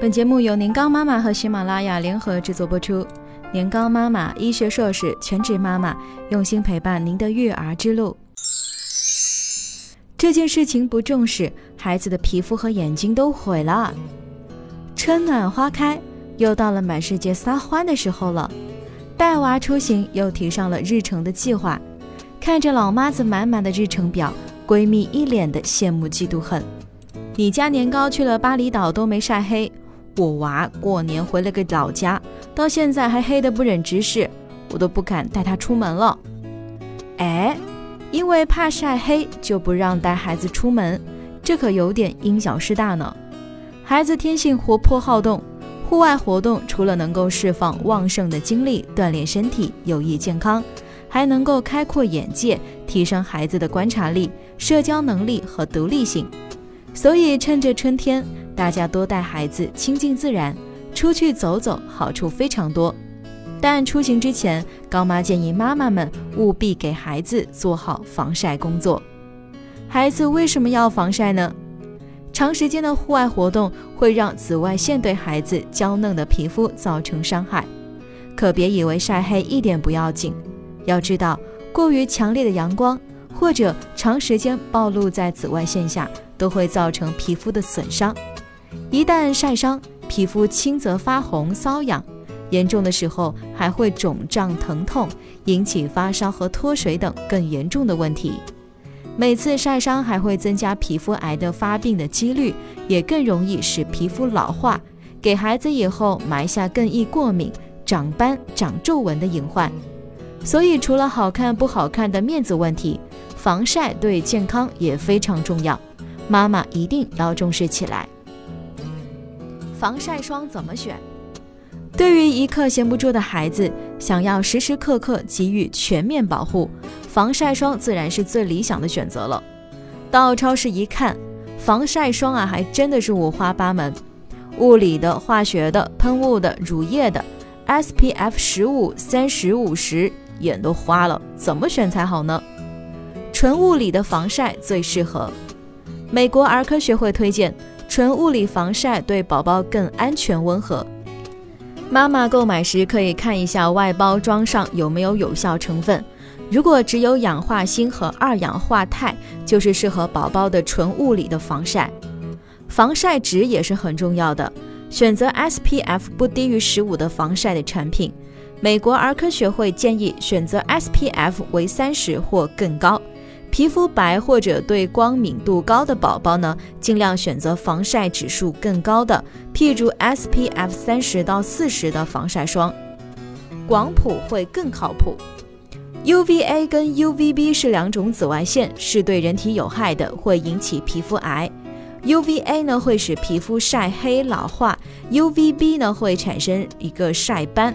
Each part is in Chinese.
本节目由年糕妈妈和喜马拉雅联合制作播出。年糕妈妈，医学硕士，全职妈妈，用心陪伴您的育儿之路。这件事情不重视，孩子的皮肤和眼睛都毁了。春暖花开，又到了满世界撒欢的时候了。带娃出行又提上了日程的计划。看着老妈子满满的日程表，闺蜜一脸的羡慕嫉妒恨。你家年糕去了巴厘岛都没晒黑。我娃过年回了个老家，到现在还黑得不忍直视，我都不敢带他出门了。哎，因为怕晒黑就不让带孩子出门，这可有点因小失大呢。孩子天性活泼好动，户外活动除了能够释放旺盛的精力，锻炼身体，有益健康，还能够开阔眼界，提升孩子的观察力、社交能力和独立性。所以趁着春天。大家多带孩子亲近自然，出去走走，好处非常多。但出行之前，高妈建议妈妈们务必给孩子做好防晒工作。孩子为什么要防晒呢？长时间的户外活动会让紫外线对孩子娇嫩的皮肤造成伤害。可别以为晒黑一点不要紧，要知道过于强烈的阳光或者长时间暴露在紫外线下，都会造成皮肤的损伤。一旦晒伤，皮肤轻则发红瘙痒，严重的时候还会肿胀疼痛，引起发烧和脱水等更严重的问题。每次晒伤还会增加皮肤癌的发病的几率，也更容易使皮肤老化，给孩子以后埋下更易过敏、长斑、长皱纹的隐患。所以，除了好看不好看的面子问题，防晒对健康也非常重要，妈妈一定要重视起来。防晒霜怎么选？对于一刻闲不住的孩子，想要时时刻刻给予全面保护，防晒霜自然是最理想的选择了。到超市一看，防晒霜啊，还真的是五花八门，物理的、化学的、喷雾的、乳液的，SPF 十五、三十五十，眼都花了，怎么选才好呢？纯物理的防晒最适合。美国儿科学会推荐。纯物理防晒对宝宝更安全温和。妈妈购买时可以看一下外包装上有没有有效成分，如果只有氧化锌和二氧化钛，就是适合宝宝的纯物理的防晒。防晒值也是很重要的，选择 SPF 不低于十五的防晒的产品。美国儿科学会建议选择 SPF 为三十或更高。皮肤白或者对光敏度高的宝宝呢，尽量选择防晒指数更高的，譬如 SPF 三十到四十的防晒霜。广谱会更靠谱。UVA 跟 UVB 是两种紫外线，是对人体有害的，会引起皮肤癌。UVA 呢会使皮肤晒黑老化，UVB 呢会产生一个晒斑。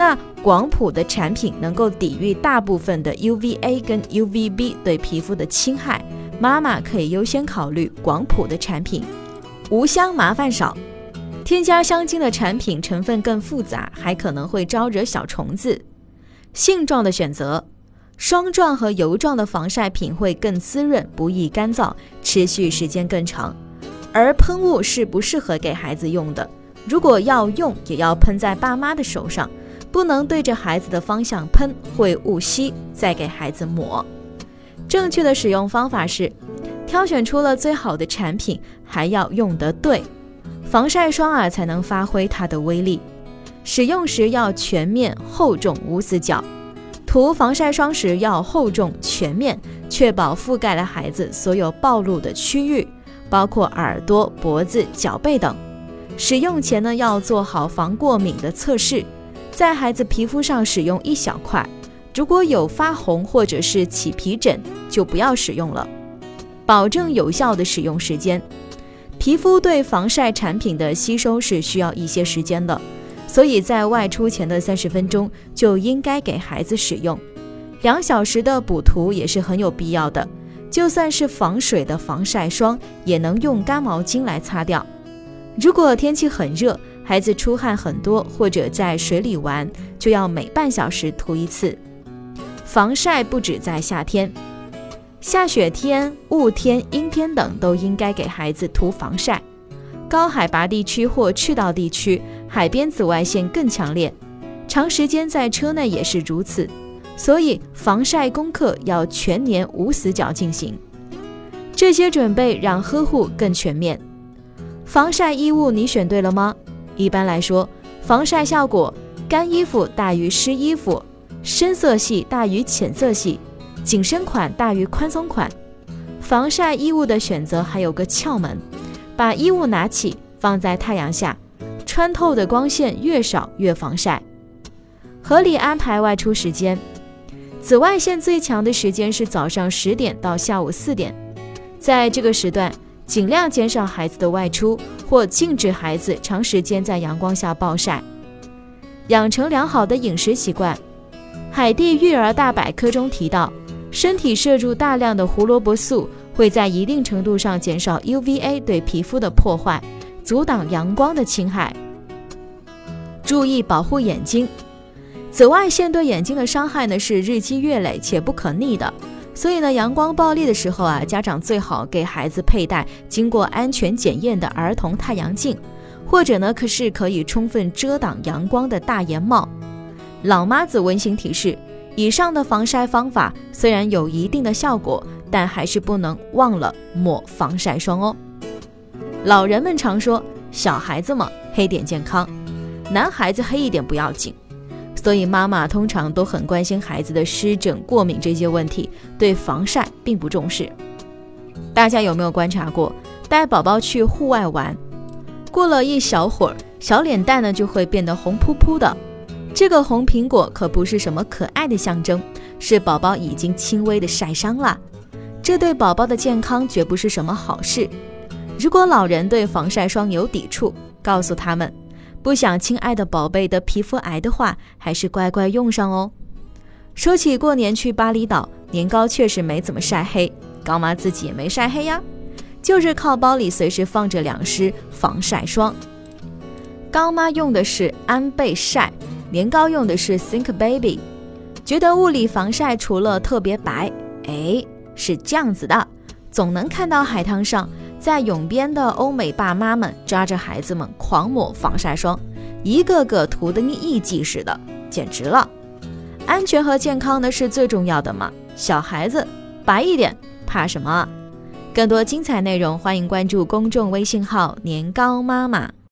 那广谱的产品能够抵御大部分的 UVA 跟 UVB 对皮肤的侵害，妈妈可以优先考虑广谱的产品。无香麻烦少，添加香精的产品成分更复杂，还可能会招惹小虫子。性状的选择，霜状和油状的防晒品会更滋润，不易干燥，持续时间更长。而喷雾是不适合给孩子用的，如果要用，也要喷在爸妈的手上。不能对着孩子的方向喷，会误吸，再给孩子抹。正确的使用方法是，挑选出了最好的产品，还要用得对，防晒霜啊才能发挥它的威力。使用时要全面、厚重、无死角。涂防晒霜时要厚重、全面，确保覆盖了孩子所有暴露的区域，包括耳朵、脖子、脚背等。使用前呢，要做好防过敏的测试。在孩子皮肤上使用一小块，如果有发红或者是起皮疹，就不要使用了。保证有效的使用时间。皮肤对防晒产品的吸收是需要一些时间的，所以在外出前的三十分钟就应该给孩子使用。两小时的补涂也是很有必要的。就算是防水的防晒霜，也能用干毛巾来擦掉。如果天气很热。孩子出汗很多，或者在水里玩，就要每半小时涂一次。防晒不止在夏天，下雪天、雾天、阴天等都应该给孩子涂防晒。高海拔地区或赤道地区，海边紫外线更强烈，长时间在车内也是如此。所以防晒功课要全年无死角进行。这些准备让呵护更全面。防晒衣物你选对了吗？一般来说，防晒效果干衣服大于湿衣服，深色系大于浅色系，紧身款大于宽松款。防晒衣物的选择还有个窍门，把衣物拿起放在太阳下，穿透的光线越少越防晒。合理安排外出时间。紫外线最强的时间是早上十点到下午四点，在这个时段，尽量减少孩子的外出，或禁止孩子长时间在阳光下暴晒。养成良好的饮食习惯。海地育儿大百科中提到，身体摄入大量的胡萝卜素会在一定程度上减少 UVA 对皮肤的破坏，阻挡阳光的侵害。注意保护眼睛。紫外线对眼睛的伤害呢是日积月累且不可逆的，所以呢，阳光暴烈的时候啊，家长最好给孩子佩戴经过安全检验的儿童太阳镜，或者呢，可是可以充分遮挡阳光的大檐帽。老妈子温馨提示：以上的防晒方法虽然有一定的效果，但还是不能忘了抹防晒霜哦。老人们常说，小孩子嘛，黑点健康，男孩子黑一点不要紧。所以妈妈通常都很关心孩子的湿疹、过敏这些问题，对防晒并不重视。大家有没有观察过，带宝宝去户外玩，过了一小会儿，小脸蛋呢就会变得红扑扑的。这个红苹果可不是什么可爱的象征，是宝宝已经轻微的晒伤了。这对宝宝的健康绝不是什么好事。如果老人对防晒霜有抵触，告诉他们。不想亲爱的宝贝得皮肤癌的话，还是乖乖用上哦。说起过年去巴厘岛，年糕确实没怎么晒黑，高妈自己也没晒黑呀，就是靠包里随时放着两支防晒霜。高妈用的是安倍晒，年糕用的是 Think Baby。觉得物理防晒除了特别白，哎，是这样子的，总能看到海滩上。在泳边的欧美爸妈们抓着孩子们狂抹防晒霜，一个个涂得跟艺妓似的，简直了！安全和健康呢是最重要的嘛，小孩子白一点怕什么？更多精彩内容，欢迎关注公众微信号“年糕妈妈”。